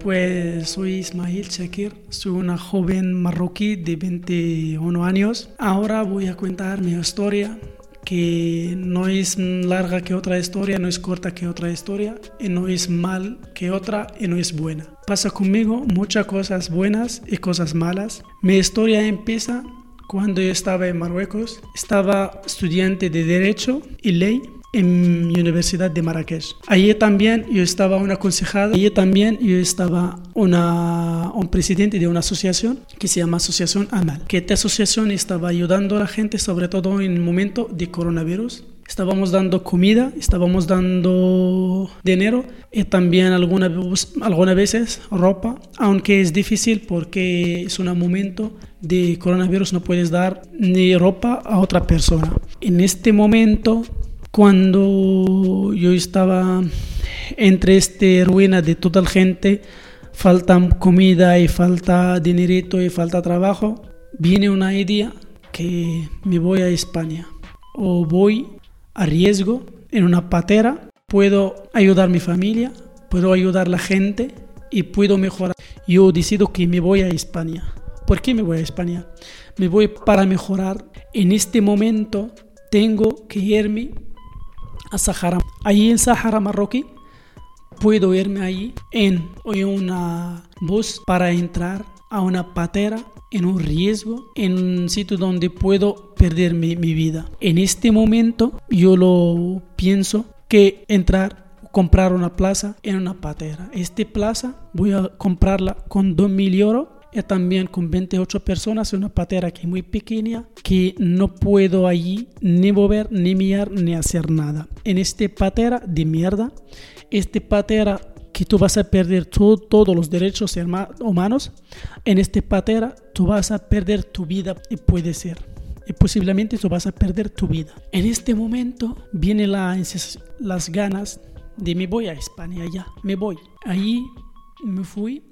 Pues soy Ismail Shakir, soy una joven marroquí de 21 años. Ahora voy a contar mi historia, que no es larga que otra historia, no es corta que otra historia, y no es mal que otra, y no es buena. Pasa conmigo muchas cosas buenas y cosas malas. Mi historia empieza cuando yo estaba en Marruecos. Estaba estudiante de Derecho y Ley en mi Universidad de Marrakech. Allí también yo estaba una concejada, allí también yo estaba una, un presidente de una asociación que se llama Asociación AMAL, que esta asociación estaba ayudando a la gente, sobre todo en el momento de coronavirus. Estábamos dando comida, estábamos dando dinero y también algunas algunas veces ropa, aunque es difícil porque es un momento de coronavirus, no puedes dar ni ropa a otra persona. En este momento cuando yo estaba entre esta ruina de toda la gente, falta comida y falta dinerito y falta trabajo, viene una idea que me voy a España o voy a riesgo en una patera, puedo ayudar a mi familia, puedo ayudar a la gente y puedo mejorar. Yo decido que me voy a España. ¿Por qué me voy a España? Me voy para mejorar. En este momento tengo que irme a Sahara. Allí en Sahara marroquí puedo irme allí en, una bus para entrar a una patera en un riesgo, en un sitio donde puedo perder mi, mi vida. En este momento yo lo pienso que entrar comprar una plaza en una patera. Esta plaza voy a comprarla con 2.000 euros y también con 28 personas una patera que es muy pequeña que no puedo allí ni mover ni mirar ni hacer nada. En este patera de mierda este patera que tú vas a perder todos los derechos humanos en este patera tú vas a perder tu vida y puede ser y posiblemente tú vas a perder tu vida. En este momento viene la, las ganas de me voy a España ya me voy. Allí me fui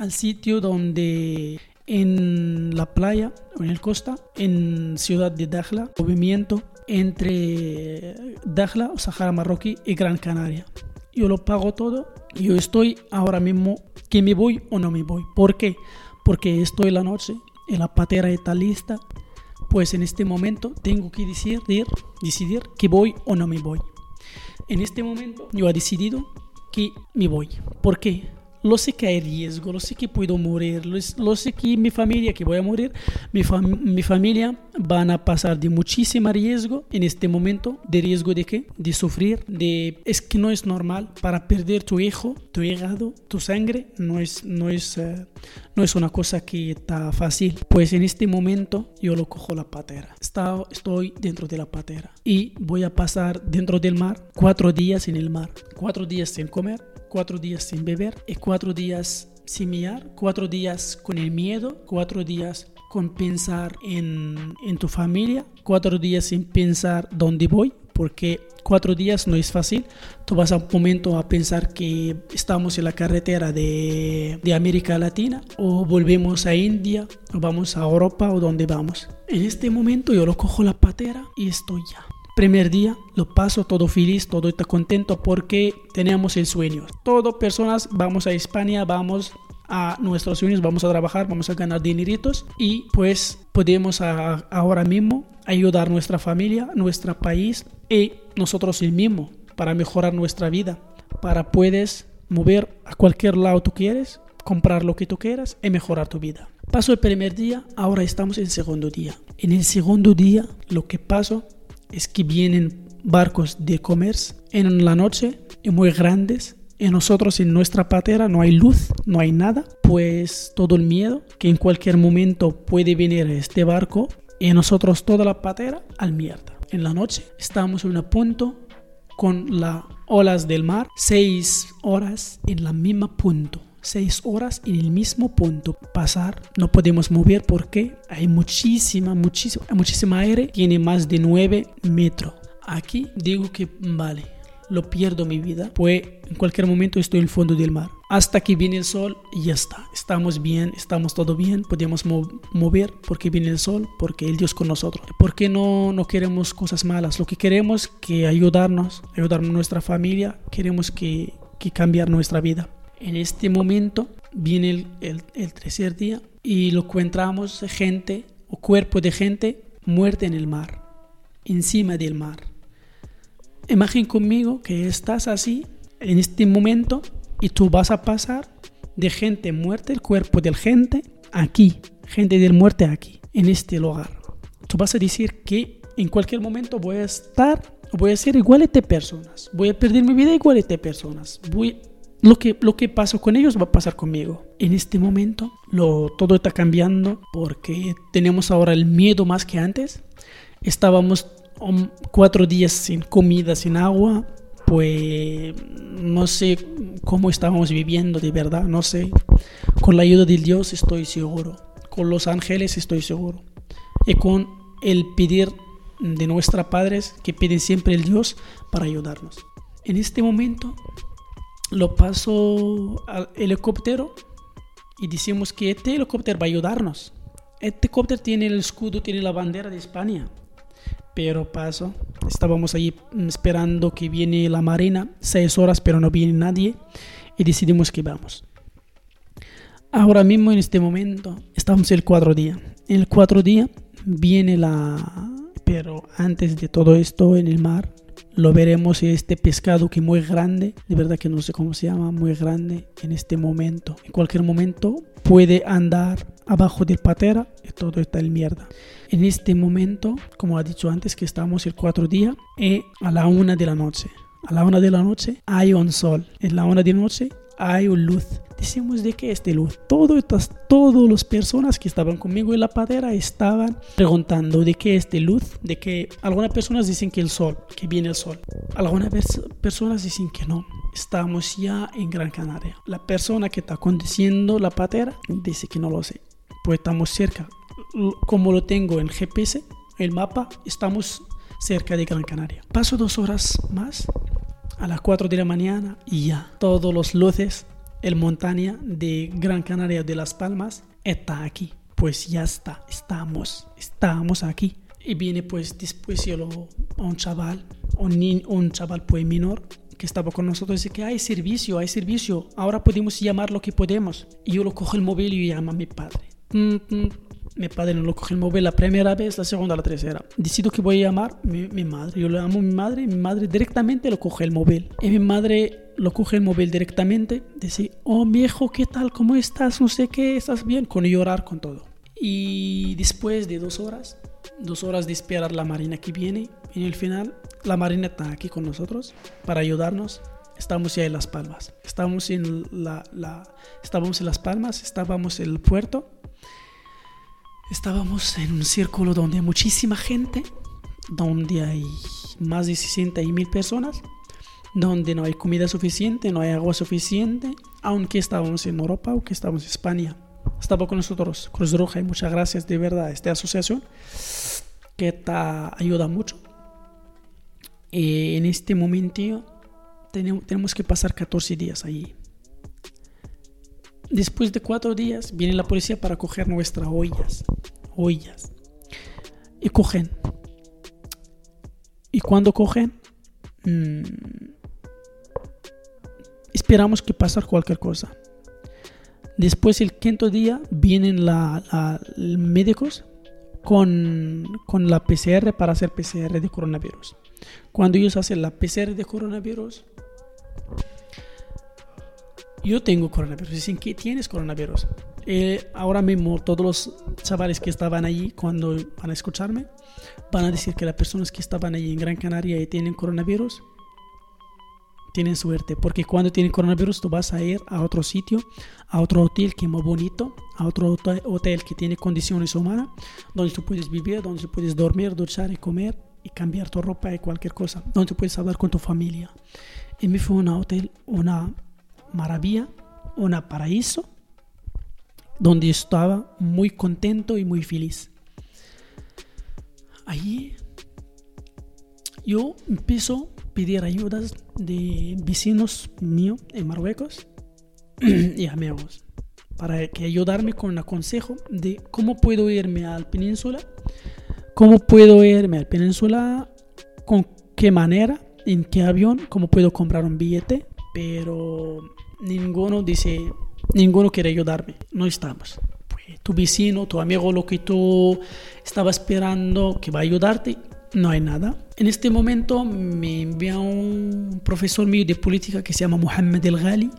al sitio donde en la playa o en el costa, en ciudad de Dakhla, movimiento entre Dakhla Sahara Marroquí y Gran Canaria. Yo lo pago todo. Yo estoy ahora mismo que me voy o no me voy. ¿Por qué? Porque estoy la noche y la patera está lista. Pues en este momento tengo que decidir, decidir que voy o no me voy. En este momento yo he decidido que me voy. ¿Por qué? Lo sé que hay riesgo, lo sé que puedo morir, lo, sé que mi familia, que voy a morir, mi, mi, familia van a pasar de muchísimo riesgo en este momento, de riesgo de qué? De sufrir, de... Es que no es normal para perder tu hijo, tu hígado, tu sangre, no es, no es, eh, no es una cosa que está fácil. Pues en este momento yo lo cojo la patera, Está, estoy dentro de la patera y voy a pasar dentro del mar cuatro días en el mar, cuatro días sin comer cuatro días sin beber y cuatro días sin mirar, cuatro días con el miedo, cuatro días con pensar en, en tu familia, cuatro días sin pensar dónde voy, porque cuatro días no es fácil. Tú vas a un momento a pensar que estamos en la carretera de, de, América Latina o volvemos a India o vamos a Europa o donde vamos. En este momento yo lo cojo la patera y estoy ya primer día lo paso todo feliz, todo está contento porque tenemos el sueño. Todo personas vamos a España, vamos a nuestros sueños, vamos a trabajar, vamos a ganar dineritos y pues podemos ahora mismo ayudar a nuestra familia, nuestro país y nosotros el mismo para mejorar nuestra vida, para puedes mover a cualquier lado tú quieres, comprar lo que tú quieras y mejorar tu vida. Paso el primer día, ahora estamos en el segundo día. En el segundo día lo que pasó es que vienen barcos de comercio en la noche y muy grandes y nosotros en nuestra patera no hay luz, no hay nada, pues todo el miedo que en cualquier momento puede venir este barco y nosotros toda la patera al mierda. En la noche estamos en un punto con las olas del mar, seis horas en la misma punto seis horas en el mismo punto. Pasar, no podemos mover porque hay muchísima, muchísima, muchísima aire. Tiene más de 9 metros. Aquí digo que vale, lo pierdo mi vida, pues en cualquier momento estoy en el fondo del mar. Hasta que viene el sol y ya está. Estamos bien, estamos todo bien, podemos mover porque viene el sol, porque el Dios con nosotros. Porque no, no queremos cosas malas, lo que queremos que ayudarnos, ayudar nuestra familia, queremos que, que cambiar nuestra vida. En este momento viene el, tercer día y lo encontramos gente o cuerpo de gente muerta en el mar, encima del mar. Imagina conmigo que estás así en este momento y tú vas a pasar de gente muerta, el cuerpo de gente, aquí, gente del muerte aquí, en este lugar. Tú vas a decir que en cualquier momento voy a estar, voy a ser igual a personas, voy a perder mi vida igual a personas, voy lo que, lo que pasó con ellos va a pasar conmigo. En este momento lo, todo está cambiando porque tenemos ahora el miedo más que antes. Estábamos cuatro días sin comida, sin agua. Pues no sé cómo estábamos viviendo de verdad, no sé. Con la ayuda de Dios estoy seguro. Con los ángeles estoy seguro. Y con el pedir de nuestros padres que piden siempre el Dios para ayudarnos. En este momento lo paso al helicóptero y decimos que este helicóptero va a ayudarnos. Este helicóptero tiene el escudo, tiene la bandera de España. Pero paso, estábamos ahí esperando que viene la marina, seis horas, pero no viene nadie y decidimos que vamos. Ahora mismo en este momento estamos el cuatro día. El cuatro día viene la... Pero antes de todo esto en el mar lo veremos este pescado que muy grande, de verdad que no sé cómo se llama, muy grande en este momento. En cualquier momento puede andar abajo del patera y todo está en mierda. En este momento, como ha dicho antes, que estamos el cuatro días y a la una de la noche. A la una de la noche hay un sol. En la una de la noche hay luz decimos de que este luz. Todo estas, todas las personas que estaban conmigo en la padera estaban preguntando de qué este luz, de que algunas personas dicen que el sol, que viene el sol. Algunas personas dicen que no. Estamos ya en Gran Canaria. La persona que está conduciendo la patera dice que no lo sé. Pues estamos cerca. Como lo tengo en GPS, el mapa, estamos cerca de Gran Canaria. Paso dos horas más a las 4 de la mañana y ya todos los luces el montaña de Gran Canaria de Las Palmas está aquí. Pues ya está, estamos, estamos aquí. Y viene pues después yo lo, un chaval, un, un chaval pues menor que estaba con nosotros dice que hay servicio, hay servicio, ahora podemos llamar lo que podemos. Y yo lo cojo el móvil y llamo a mi padre. Mm, mm, mi padre no lo coge el móvil la primera vez, la segunda, la tercera. Decido que voy a llamar mi, mi madre. Yo le llamo a mi madre y mi madre directamente lo coge el móvil. Y mi madre lo coge el móvil directamente. Dice, oh mi hijo, ¿qué tal? ¿Cómo estás? No sé qué, ¿estás bien? Con llorar, con todo. Y después de dos horas, dos horas de esperar la marina que viene, en el final la marina está aquí con nosotros para ayudarnos. Estamos ya en Las Palmas. Estamos en, la, la, estábamos en Las Palmas, estábamos en el puerto Estábamos en un círculo donde hay muchísima gente, donde hay más de 60 mil personas, donde no hay comida suficiente, no hay agua suficiente, aunque estábamos en Europa o que estábamos en España. Estaba con nosotros Cruz Roja y muchas gracias de verdad a esta asociación que te ayuda mucho. Y en este momento tenemos que pasar 14 días allí. Después de cuatro días viene la policía para coger nuestras ollas. Ollas. Y cogen. Y cuando cogen, mmm, esperamos que pase cualquier cosa. Después el quinto día vienen los médicos con, con la PCR para hacer PCR de coronavirus. Cuando ellos hacen la PCR de coronavirus, yo tengo coronavirus. Dicen que tienes coronavirus. Eh, ahora mismo todos los chavales que estaban allí cuando van a escucharme van a decir que las personas que estaban allí en Gran Canaria y tienen coronavirus tienen suerte porque cuando tienen coronavirus tú vas a ir a otro sitio a otro hotel que es muy bonito a otro hotel que tiene condiciones humanas donde tú puedes vivir donde tú puedes dormir duchar y comer y cambiar tu ropa y cualquier cosa donde tú puedes hablar con tu familia. Y me fue un hotel una maravilla, un paraíso, donde estaba muy contento y muy feliz. Allí yo empiezo a pedir ayudas de vecinos míos en Marruecos y amigos para que ayudarme con un consejo de cómo puedo irme al península, cómo puedo irme al península, con qué manera, en qué avión, cómo puedo comprar un billete, pero ninguno dice, ninguno quiere ayudarme, no estamos. Pues, tu vecino, tu amigo, lo que tú estabas esperando que va a ayudarte, no hay nada. En este momento me envía un profesor mío de política que se llama Mohamed El Ghali.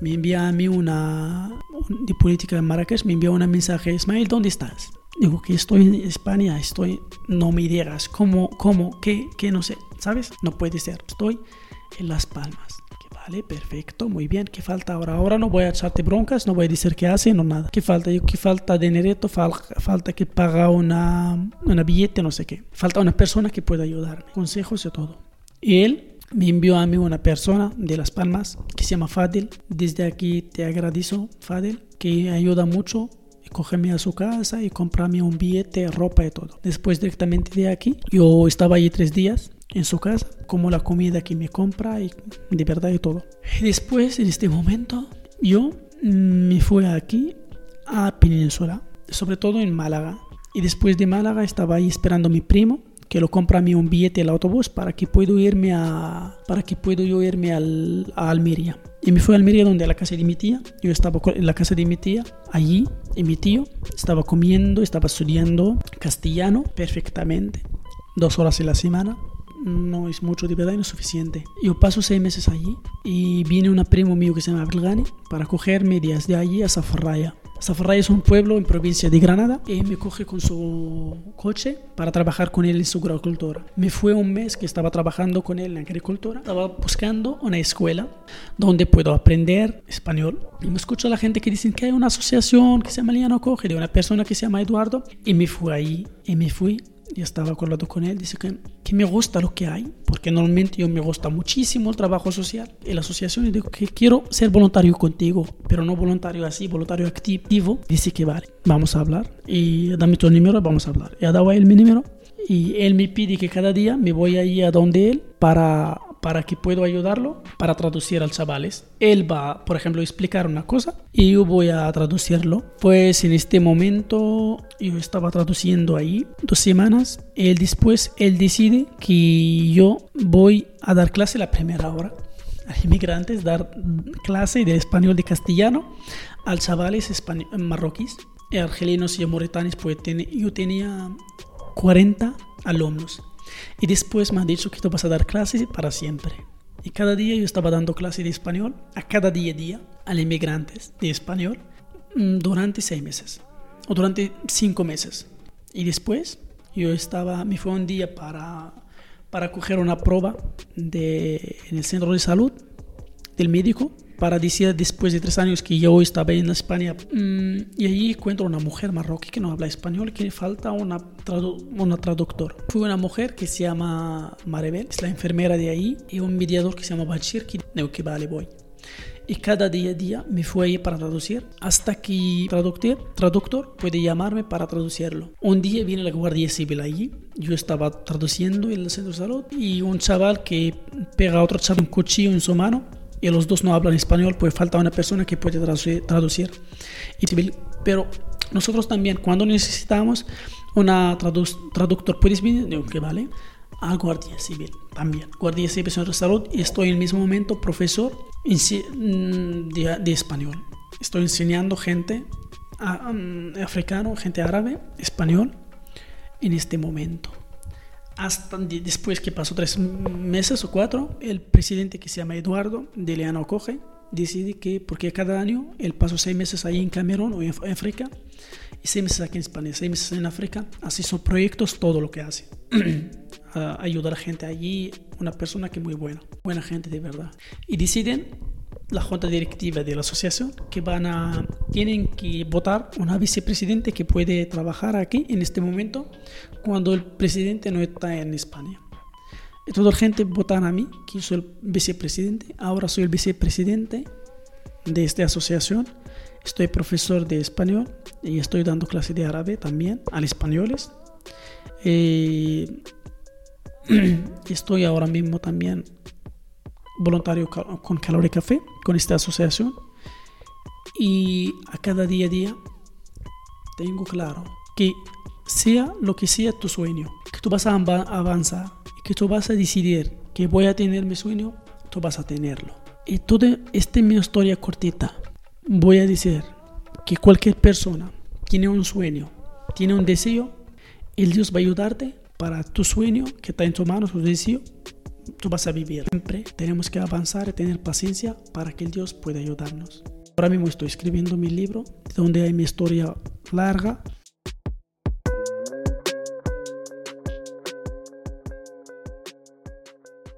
Me envía a mí una de política en Marrakech, me envía un mensaje, Ismael, ¿dónde estás? Digo que estoy en España, estoy, no me digas, ¿cómo, cómo, qué, qué, no sé, ¿sabes? No puede ser, estoy en Las Palmas. Vale, perfecto, muy bien. ¿Qué falta ahora? Ahora no voy a echarte broncas, no voy a decir qué hace, no nada. ¿Qué falta? ¿Qué falta dinerito? falta que paga una, una billete, no sé qué. Falta una persona que pueda ayudarme. Consejos y todo. Y él me envió a mí una persona de Las Palmas que se llama Fadel. Desde aquí te agradezco, Fadel, que ayuda mucho cógeme a su casa y comprarme un billete, ropa y todo. Después directamente de aquí, yo estaba allí tres días en su casa, como la comida que me compra y de verdad y todo. Después, en este momento, yo me fui aquí a Península, sobre todo en Málaga. Y después de Málaga estaba ahí esperando a mi primo que lo compra a mí un billete al autobús para que puedo irme a para que puedo yo irme al, a Almería. Y me fui a Almería donde a la casa de mi tía. Yo estaba en la casa de mi tía, allí, y mi tío estaba comiendo, estaba estudiando castellano perfectamente, dos horas en la semana no es mucho de verdad y no es suficiente. Yo paso seis meses allí y viene un primo mío que se llama Abdelgani para cogerme desde allí a Zafarraya. Zafarraya es un pueblo en provincia de Granada y me coge con su coche para trabajar con él en su agricultura. Me fue un mes que estaba trabajando con él en agricultura. Estaba buscando una escuela donde puedo aprender español. Y me escucho a la gente que dicen que hay una asociación que se llama Liano Coge de una persona que se llama Eduardo. Y me fui ahí y me fui yo estaba acordado con él, dice que, que, me gusta lo que hay, porque normalmente yo me gusta muchísimo el trabajo social y la asociación, y digo que quiero ser voluntario contigo, pero no voluntario así, voluntario activo. Dice que vale, vamos a hablar y dame tu número, vamos a hablar. Y ha dado a él mi número y él me pide que cada día me voy a ir a donde él para para que puedo ayudarlo para traducir al chavales. Él va, por ejemplo, a explicar una cosa y yo voy a traducirlo. Pues en este momento yo estaba traduciendo ahí dos semanas. Él después, él decide que yo voy a dar clase la primera hora a inmigrantes, dar clase de español de castellano al chavales marroquíes, argelinos y mauritanos. Pues yo tenía 40 alumnos y después me han dicho que tú vas a dar clases para siempre. Y cada día yo estaba dando clases de español, a cada día a día, a los inmigrantes de español, mm, durante seis meses, o durante cinco meses. Y después yo estaba, me fue un día para, para coger una prueba de, en el centro de salud del médico para decir después de tres años que yo estaba en España mm, y allí encuentro una mujer marroquí que no habla español que le falta una, una traductora. Fue una mujer que se llama Maribel, es la enfermera de ahí, y un mediador que se llama Bachir que que vale, voy. Y cada día a día me fui ahí para traducir hasta que traductor, traductor puede llamarme para traducirlo. Un día viene la Guardia Civil allí, yo estaba traduciendo en el centro de salud y un chaval que pega a otro chaval un cuchillo en su mano y los dos no hablan español, pues falta una persona que puede traducir. Pero nosotros también, cuando necesitamos una traductor, ¿puedes venir? Que vale. A Guardia Civil también. Guardia Civil de Salud y estoy en el mismo momento profesor mm, de, de español. Estoy enseñando gente um, africano, gente árabe, español en este momento hasta después que pasó tres meses o cuatro, el presidente que se llama Eduardo de Leano Coge decide que, porque cada año él pasó seis meses ahí en Camerún o en África y seis meses aquí en España, seis meses en África, así son proyectos, todo lo que hace. ayudar a gente allí, una persona que muy buena, buena gente de verdad. Y deciden la junta directiva de la asociación que van a tienen que votar una vicepresidente que puede trabajar aquí en este momento cuando el presidente no está en España. Y toda la gente votan a mí, que soy el vicepresidente. Ahora soy el vicepresidente de esta asociación. Estoy profesor de español y estoy dando clase de árabe también a los españoles. Eh, estoy ahora mismo también voluntario con Calor y Café, con esta asociación. Y a cada día a día tengo claro que sea lo que sea tu sueño, que tú vas a avanzar que tú vas a decidir que voy a tener mi sueño, tú vas a tenerlo. Y toda esta es mi historia cortita. Voy a decir que cualquier persona tiene un sueño, tiene un deseo, el Dios va a ayudarte para tu sueño que está en tu mano, tu deseo, tú vas a vivir. Siempre tenemos que avanzar y tener paciencia para que el Dios pueda ayudarnos. Ahora mismo estoy escribiendo mi libro, donde hay mi historia larga,